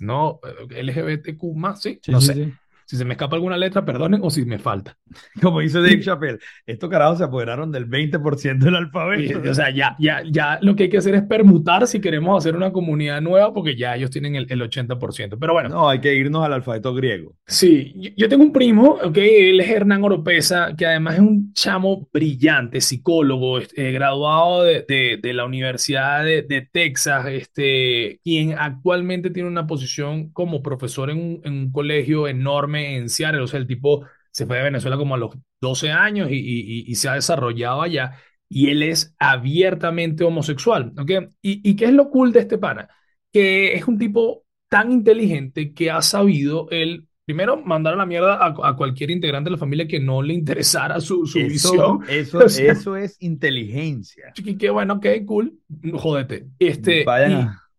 ¿no? LGBTQ sí, sí no sé. Sí. Si se me escapa alguna letra, perdonen, o si me falta. Como dice Dave Chappelle, estos carajos se apoderaron del 20% del alfabeto. o sea, ya, ya, ya lo que hay que hacer es permutar si queremos hacer una comunidad nueva, porque ya ellos tienen el, el 80%. Pero bueno. No, hay que irnos al alfabeto griego. Sí, yo, tengo un primo, ok, él es Hernán Oropesa, que además es un chamo brillante, psicólogo, eh, graduado de, de, de, la Universidad de, de, Texas, este, quien actualmente tiene una posición como profesor en un, en un colegio enorme en Seattle, o sea, el tipo se fue de Venezuela como a los 12 años y, se ha desarrollado allá y él es abiertamente homosexual, ¿ok? ¿Y, qué es lo cool de este pana? Que es un tipo tan inteligente que ha sabido él, primero, mandar a la mierda a, cualquier integrante de la familia que no le interesara su, su visión. Eso, eso es inteligencia. Qué bueno, ok, cool, jódete. Este,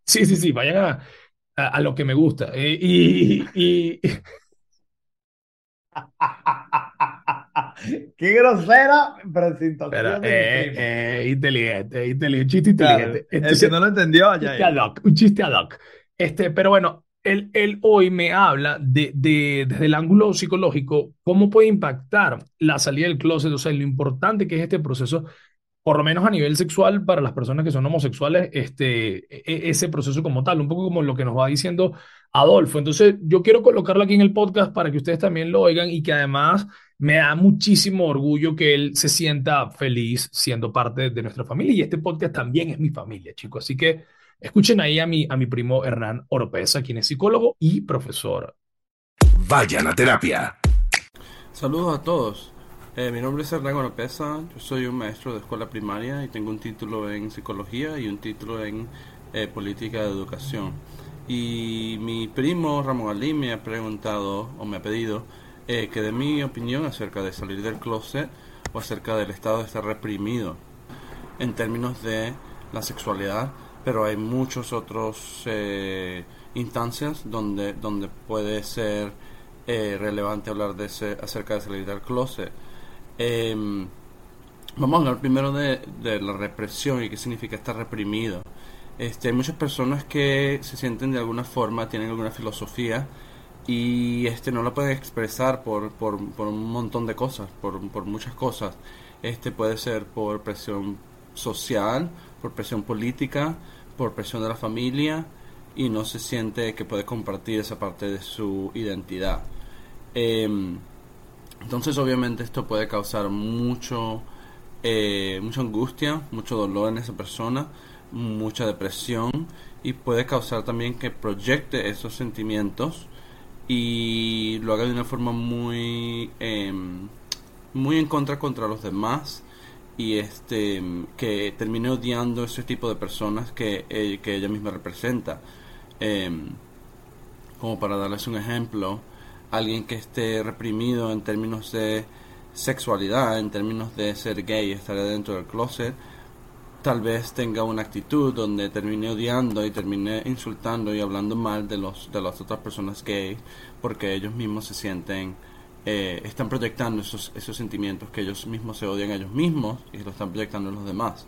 sí, sí, sí, vayan a, a, lo que me gusta. Eh, y, Qué grosera presentación. Pero, eh, eh, inteligente, inteligente, chiste inteligente. el que no lo entendió, allá. Un chiste ad hoc, un chiste ad hoc. Este, pero bueno, él, él hoy me habla de, de, desde el ángulo psicológico, cómo puede impactar la salida del closet, o sea, lo importante que es este proceso por lo menos a nivel sexual, para las personas que son homosexuales, este, e, e, ese proceso como tal, un poco como lo que nos va diciendo Adolfo. Entonces, yo quiero colocarlo aquí en el podcast para que ustedes también lo oigan y que además me da muchísimo orgullo que él se sienta feliz siendo parte de nuestra familia y este podcast también es mi familia, chicos. Así que escuchen ahí a mi, a mi primo Hernán Oropesa, quien es psicólogo y profesor. Vayan a terapia. Saludos a todos. Eh, mi nombre es Hernán Oropesa, yo soy un maestro de escuela primaria y tengo un título en psicología y un título en eh, política de educación. Y mi primo Ramón Ali me ha preguntado o me ha pedido eh, que dé mi opinión acerca de salir del closet o acerca del estado de estar reprimido en términos de la sexualidad, pero hay muchos otros instancias donde, donde puede ser relevante hablar de ese, acerca de salir del closet. Em, vamos a hablar primero de, la represión y qué significa estar reprimido. Este, hay muchas personas que se sienten de alguna forma, tienen alguna filosofía y este, no la pueden expresar por, un montón de cosas, por, muchas cosas. Este puede ser por presión social, por presión política, por presión de la familia y no se siente que puede compartir esa parte de su identidad. Eh, Entonces obviamente esto puede causar mucho, eh, mucha angustia, mucho dolor en esa persona, mucha depresión y puede causar también que proyecte esos sentimientos y lo haga de una forma muy em, muy en contra contra los demás y este que termine odiando ese tipo de personas que, eh, que ella misma representa. Em, como para darles un ejemplo alguien que esté reprimido en términos de sexualidad en términos de ser gay estar dentro del closet tal vez tenga una actitud donde termine odiando y termine insultando y hablando mal de los de las otras personas gay porque ellos mismos se sienten eh, están proyectando esos esos sentimientos que ellos mismos se odian a ellos mismos y lo están proyectando en los demás.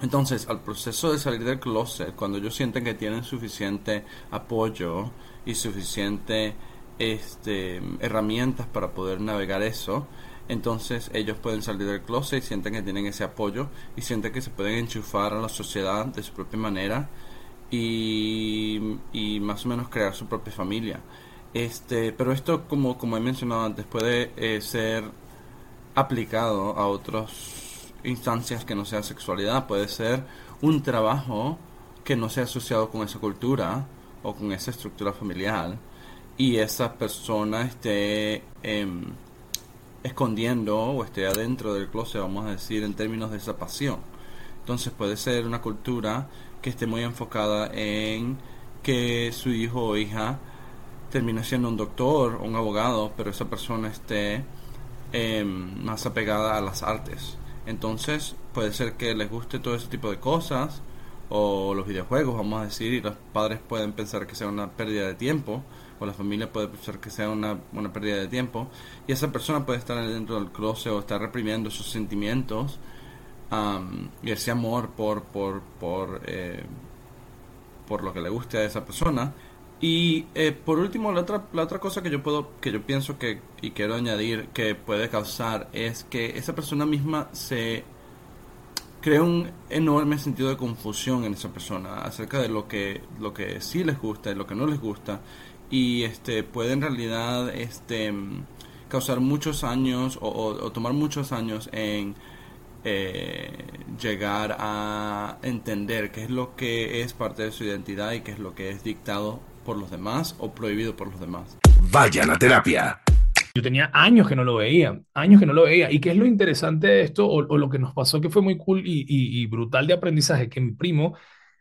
Entonces al proceso de salir del closet cuando ellos sienten que tienen suficiente apoyo y suficiente este herramientas para poder navegar eso entonces ellos pueden salir del closet y sienten que tienen ese apoyo y sienten que se pueden enchufar a la sociedad de su propia manera y, y más o menos crear su propia familia. Este, pero esto, como, como he mencionado antes, puede eh, ser aplicado a otras instancias que no sea sexualidad. Puede ser un trabajo que no sea asociado con esa cultura o con esa estructura familiar y esa persona esté... Eh, escondiendo o esté adentro del closet, vamos a decir, en términos de esa pasión. Entonces puede ser una cultura que esté muy enfocada en que su hijo o hija termine siendo un doctor o un abogado, pero esa persona esté em, más apegada a las artes. Entonces puede ser que les guste todo ese tipo de cosas o los videojuegos, vamos a decir, y los padres pueden pensar que sea una pérdida de tiempo o la familia puede pensar que sea una, una pérdida de tiempo y esa persona puede estar dentro del closet o estar reprimiendo sus sentimientos y ese amor por por por eh, por lo que le guste a esa persona. Y eh, por último la otra la otra cosa que yo puedo que yo pienso que y quiero añadir que puede causar es que esa persona misma se crea un enorme sentido de confusión en esa persona acerca de lo que lo que sí les gusta y lo que no les gusta y este puede en realidad este causar muchos años o, tomar muchos años en eh, llegar a entender qué es lo que es parte de su identidad y qué es lo que es dictado por los demás o prohibido por los demás. Vayan a terapia. Yo tenía años que no lo veía, años que no lo veía. ¿Y qué es lo interesante de esto o, lo que nos pasó que fue muy cool y, y, brutal de aprendizaje? Que mi primo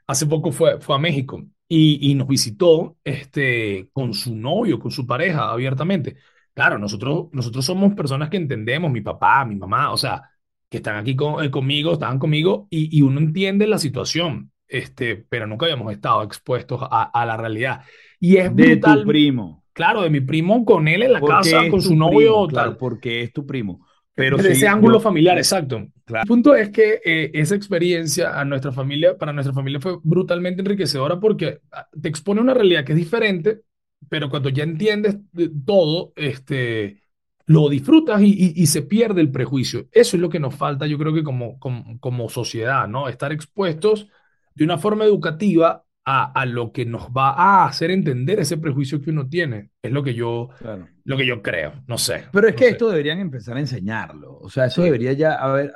hace poco fue, fue a México y, nos visitó este, con su novio, con su pareja, abiertamente. Claro, nosotros, nosotros somos personas que entendemos, mi papá, mi mamá, o sea, que están aquí con, eh, conmigo, estaban conmigo, y, y, uno entiende la situación, este, pero nunca habíamos estado expuestos a, a la realidad. Y es de tu primo. Claro, de mi primo con él en la casa, con su novio, claro, porque es tu primo. Pero Desde ese ángulo familiar, exacto. El punto es que eh, esa experiencia a nuestra familia, para nuestra familia fue brutalmente enriquecedora porque ah, te expone una realidad que es diferente, pero cuando ya entiendes todo, este, lo disfrutas y, y, se pierde el prejuicio. Eso es lo que nos falta, yo creo que como, como, como sociedad, ¿no? Estar expuestos de una forma educativa a, a, lo que nos va a hacer entender ese prejuicio que uno tiene. Es lo que yo, lo que yo creo, no sé. Pero es que esto deberían empezar a enseñarlo. O sea, eso debería ya haber...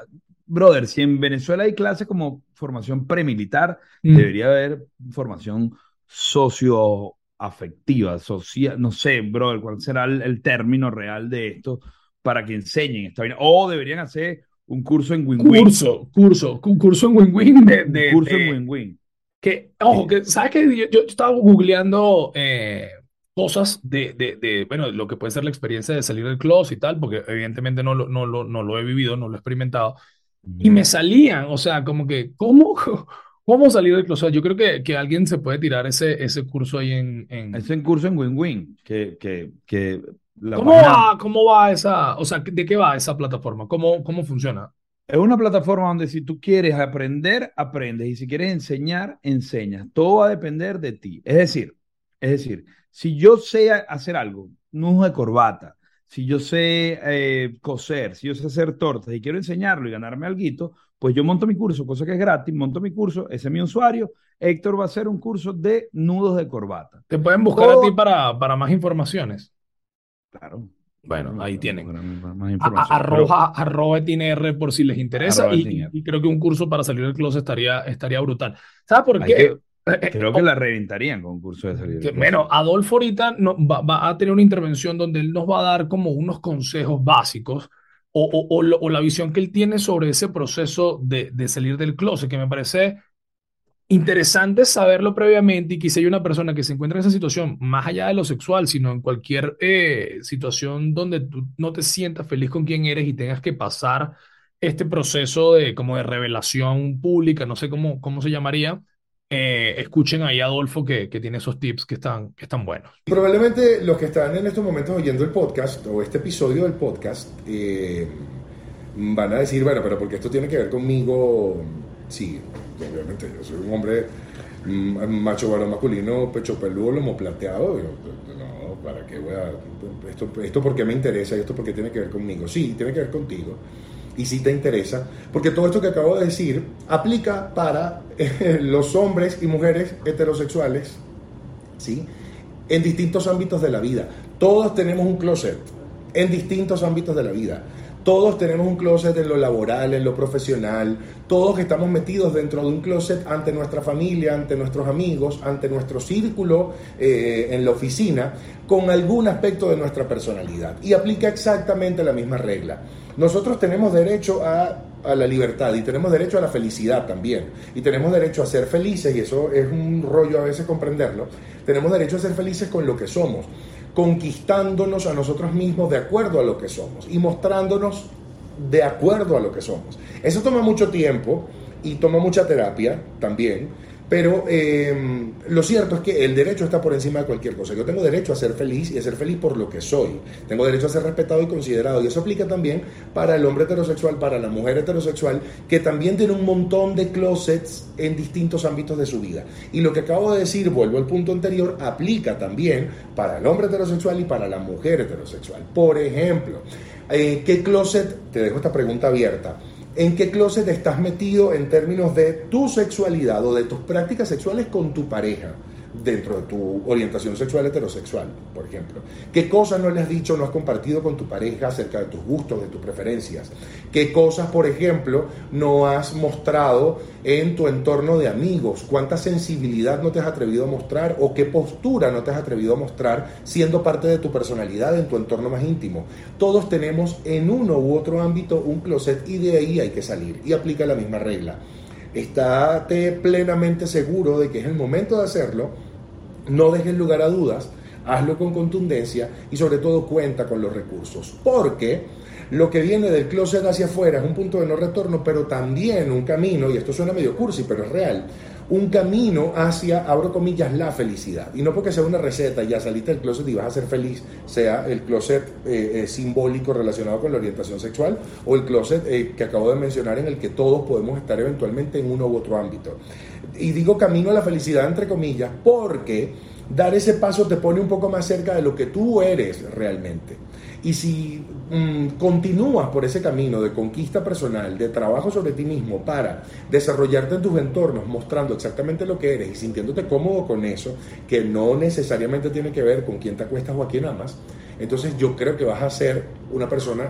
Brother, si en Venezuela hay clases como formación premilitar, mm. debería haber formación socioafectiva, social, no sé, brother, cuál será el, término real de esto para que enseñen esta O deberían hacer un curso en win-win. Curso, curso, un curso en win-win de, curso en win-win que, ojo, que, ¿sabes que yo, estaba googleando eh, cosas de, de, de, bueno, lo que puede ser la experiencia de salir del closet y tal, porque evidentemente no lo, no lo, no lo he vivido, no lo he experimentado. Y me salían, o sea, como que, ¿cómo, cómo salir del closet? Yo creo que, que alguien se puede tirar ese, ese curso ahí en... en... Ese curso en Win-Win, que, que, que ¿Cómo, va, ¿Cómo va esa, o sea, de qué va esa plataforma? ¿Cómo, cómo funciona? Es una plataforma donde si tú quieres aprender, aprendes. Y si quieres enseñar, enseñas. Todo va a depender de ti. Es decir, es decir, si yo sé hacer algo, nudo de corbata, si yo sé eh, coser, si yo sé hacer tortas y quiero enseñarlo y ganarme algo, pues yo monto mi curso, cosa que es gratis, monto mi curso, ese es mi usuario. Héctor va a hacer un curso de nudos de corbata. Te pueden buscar a ti para, para más informaciones. Claro. Bueno, ahí tienen. Más A- a- información. Arroba, arroba TNR por si les interesa Arroba y, y creo que un curso para salir del closet estaría, estaría brutal. ¿Sabes por qué? que- Eh, eh, Creo que la reventarían con un curso de del bueno. Adolfo ahorita no, va, va a tener una intervención donde él nos va a dar como unos consejos básicos o, o- o o la visión que él tiene sobre ese proceso de, de salir del closet, que me parece interesante saberlo previamente y si hay una persona que se encuentra en esa situación, más allá de lo sexual, sino en cualquier eh, situación donde tú no te sientas feliz con quien eres y tengas que pasar este proceso de como de revelación pública, no sé cómo, cómo se llamaría, eh, escuchen ahí a Adolfo que, que tiene esos tips que están, que están buenos. Probablemente los que están en estos momentos oyendo el podcast o este episodio del podcast eh, van a decir, bueno, pero porque esto tiene que ver conmigo, sí, obviamente yo soy un hombre mm, macho varón masculino, pecho peludo, lomo plateado, yo, no, ¿para qué voy a, esto, esto porque me interesa y esto porque tiene que ver conmigo? Sí, tiene que ver contigo. Y sí te interesa, porque todo esto que acabo de decir aplica para eh, los hombres y mujeres heterosexuales, ¿sí? en distintos ámbitos de la vida. Todos tenemos un closet en distintos ámbitos de la vida. Todos tenemos un closet en lo laboral, en lo profesional. Todos estamos metidos dentro de un closet ante nuestra familia, ante nuestros amigos, ante nuestro círculo eh, en la oficina, con algún aspecto de nuestra personalidad. Y aplica exactamente la misma regla. Nosotros tenemos derecho a, a la libertad y tenemos derecho a la felicidad también. Y tenemos derecho a ser felices, y eso es un rollo a veces comprenderlo. Tenemos derecho a ser felices con lo que somos, conquistándonos a nosotros mismos de acuerdo a lo que somos y mostrándonos de acuerdo a lo que somos. Eso toma mucho tiempo y toma mucha terapia también. Pero eh, lo cierto es que el derecho está por encima de cualquier cosa. Yo tengo derecho a ser feliz y a ser feliz por lo que soy. Tengo derecho a ser respetado y considerado. Y eso aplica también para el hombre heterosexual, para la mujer heterosexual, que también tiene un montón de closets en distintos ámbitos de su vida. Y lo que acabo de decir, vuelvo al punto anterior, aplica también para el hombre heterosexual y para la mujer heterosexual. Por ejemplo, eh, ¿qué closet? Te dejo esta pregunta abierta. ¿En qué closet estás metido en términos de tu sexualidad o de tus prácticas sexuales con tu pareja? Dentro de tu orientación sexual heterosexual, por ejemplo. ¿Qué cosas no le has dicho, no has compartido con tu pareja acerca de tus gustos, de tus preferencias? ¿Qué cosas, por ejemplo, no has mostrado en tu entorno de amigos? ¿Cuánta sensibilidad no te has atrevido a mostrar o qué postura no te has atrevido a mostrar siendo parte de tu personalidad en tu entorno más íntimo? Todos tenemos en uno u otro ámbito un closet y de ahí hay que salir y aplica la misma regla. Estate plenamente seguro de que es el momento de hacerlo, no dejes lugar a dudas, hazlo con contundencia y sobre todo cuenta con los recursos, porque lo que viene del closet hacia afuera es un punto de no retorno, pero también un camino, y esto suena medio cursi, pero es real, un camino hacia, abro comillas, la felicidad. Y no porque sea una receta, ya saliste del closet y vas a ser feliz, sea el closet eh, eh, simbólico relacionado con la orientación sexual o el closet eh, que acabo de mencionar en el que todos podemos estar eventualmente en uno u otro ámbito. Y digo camino a la felicidad entre comillas porque dar ese paso te pone un poco más cerca de lo que tú eres realmente. Y si mm, continúas por ese camino de conquista personal, de trabajo sobre ti mismo para desarrollarte en tus entornos, mostrando exactamente lo que eres y sintiéndote cómodo con eso, que no necesariamente tiene que ver con quién te acuestas o a quién amas, entonces yo creo que vas a ser una persona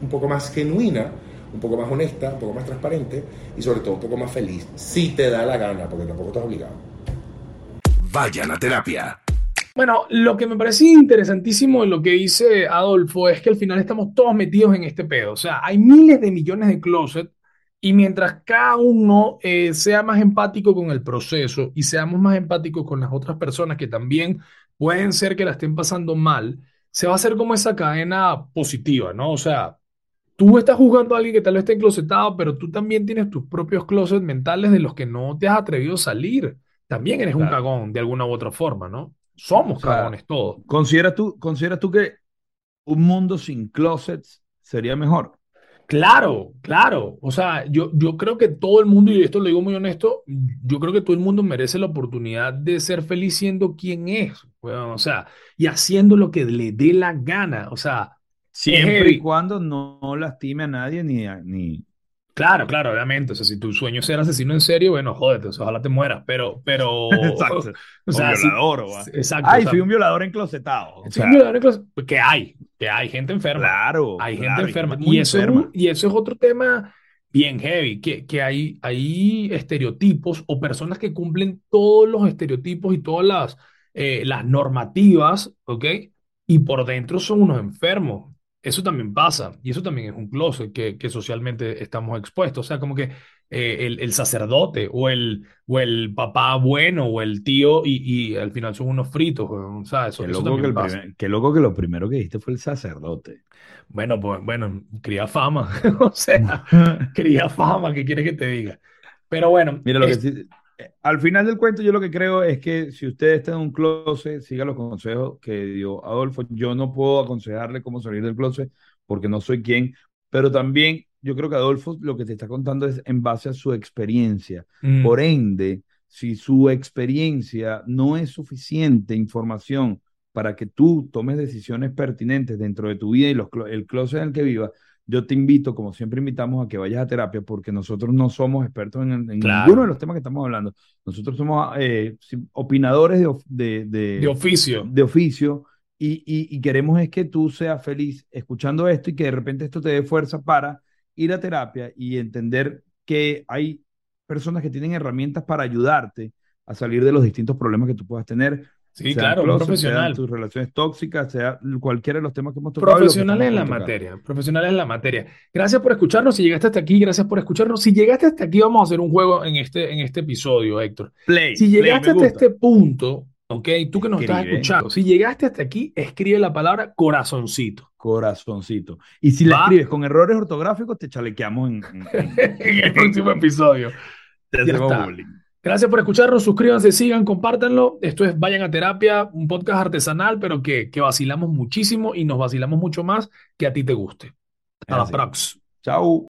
un poco más genuina, un poco más honesta, un poco más transparente y sobre todo un poco más feliz, si te da la gana, porque tampoco estás obligado. Vayan a terapia. Bueno, lo que me parece interesantísimo de lo que dice Adolfo es que al final estamos todos metidos en este pedo. O sea, hay miles de millones de closet y mientras cada uno eh, sea más empático con el proceso y seamos más empáticos con las otras personas que también pueden ser que la estén pasando mal, se va a hacer como esa cadena positiva, ¿no? O sea, tú estás juzgando a alguien que tal vez esté enclosetado, pero tú también tienes tus propios closets mentales de los que no te has atrevido a salir. También eres un cagón de alguna u otra forma, ¿no? Somos O sea, cagones todos. ¿Consideras tú, ¿Consideras tú que un mundo sin closets sería mejor? Claro, claro. O sea, yo, yo creo que todo el mundo, y esto lo digo muy honesto, yo creo que todo el mundo merece la oportunidad de ser feliz siendo quien es. weón. o sea, y haciendo lo que le dé la gana. O sea, Siempre y cuando no, lastime a nadie ni, a- ni, Claro, claro, obviamente. O sea, si tu sueño es ser asesino en serio, bueno, jódete, o sea, ojalá te mueras. Pero, pero. Exacto. O sea, o violador, o va. exacto. Ay, o sea, fui un violador enclosetado. Sea, un violador en clase- Que hay, que hay gente enferma. claro. Hay claro, gente enferma. muy y, eso es enferma. un- y eso es otro tema bien heavy, que, que hay, hay estereotipos o personas que cumplen todos los estereotipos y todas las, eh, las normativas, ¿ok? Y por dentro son unos enfermos. Eso también pasa. Y eso también es un closet que, que socialmente estamos expuestos. O sea, como que eh, el, el sacerdote o el, o el papá bueno o el tío y, y al final son unos fritos, Qué eso loco, que también el pasa. primer- qué loco que lo primero que dijiste fue el sacerdote. Bueno, pues bueno, cría fama, o sea, cría fama, ¿qué quieres que te diga? Pero bueno, Mira, lo que sí, al final del cuento yo lo que creo es que si usted está en un closet, siga los consejos que dio Adolfo. Yo no puedo aconsejarle cómo salir del closet porque no soy quien, pero también yo creo que Adolfo lo que te está contando es en base a su experiencia. Mm, Por ende, si su experiencia no es suficiente información para que tú tomes decisiones pertinentes dentro de tu vida y los, el closet en el que vivas, yo te invito, como siempre invitamos, a que vayas a terapia porque nosotros no somos expertos en, en Claro. ninguno de los temas que estamos hablando. Nosotros somos eh, opinadores de, de, de- de oficio. de oficio y, y- y queremos es que tú seas feliz escuchando esto y que de repente esto te dé fuerza para ir a terapia y entender que hay personas que tienen herramientas para ayudarte a salir de los distintos problemas que tú puedas tener. Sí, claro, closet, profesional. tus relaciones tóxicas, sea cualquiera de los temas que hemos tocado. Profesionales en la tocar. materia, profesionales en la materia. Gracias por escucharnos. Si llegaste hasta aquí, gracias por escucharnos. Si llegaste hasta aquí, vamos a hacer un juego en este, en este episodio, Héctor. Play, Si llegaste hasta este punto, ok, tú que nos estás escuchando, si llegaste hasta aquí, escribe la palabra corazoncito Corazoncito. Y si la Va. escribes con errores ortográficos, te chalequeamos en, en- en- en el próximo episodio. te hacemos bullying. Gracias por escucharnos, suscríbanse, sigan, compártanlo. Esto es Vayan a Terapia, un podcast artesanal, pero que, que vacilamos muchísimo y nos vacilamos mucho más que a ti te guste. Hasta la próxima. Chau.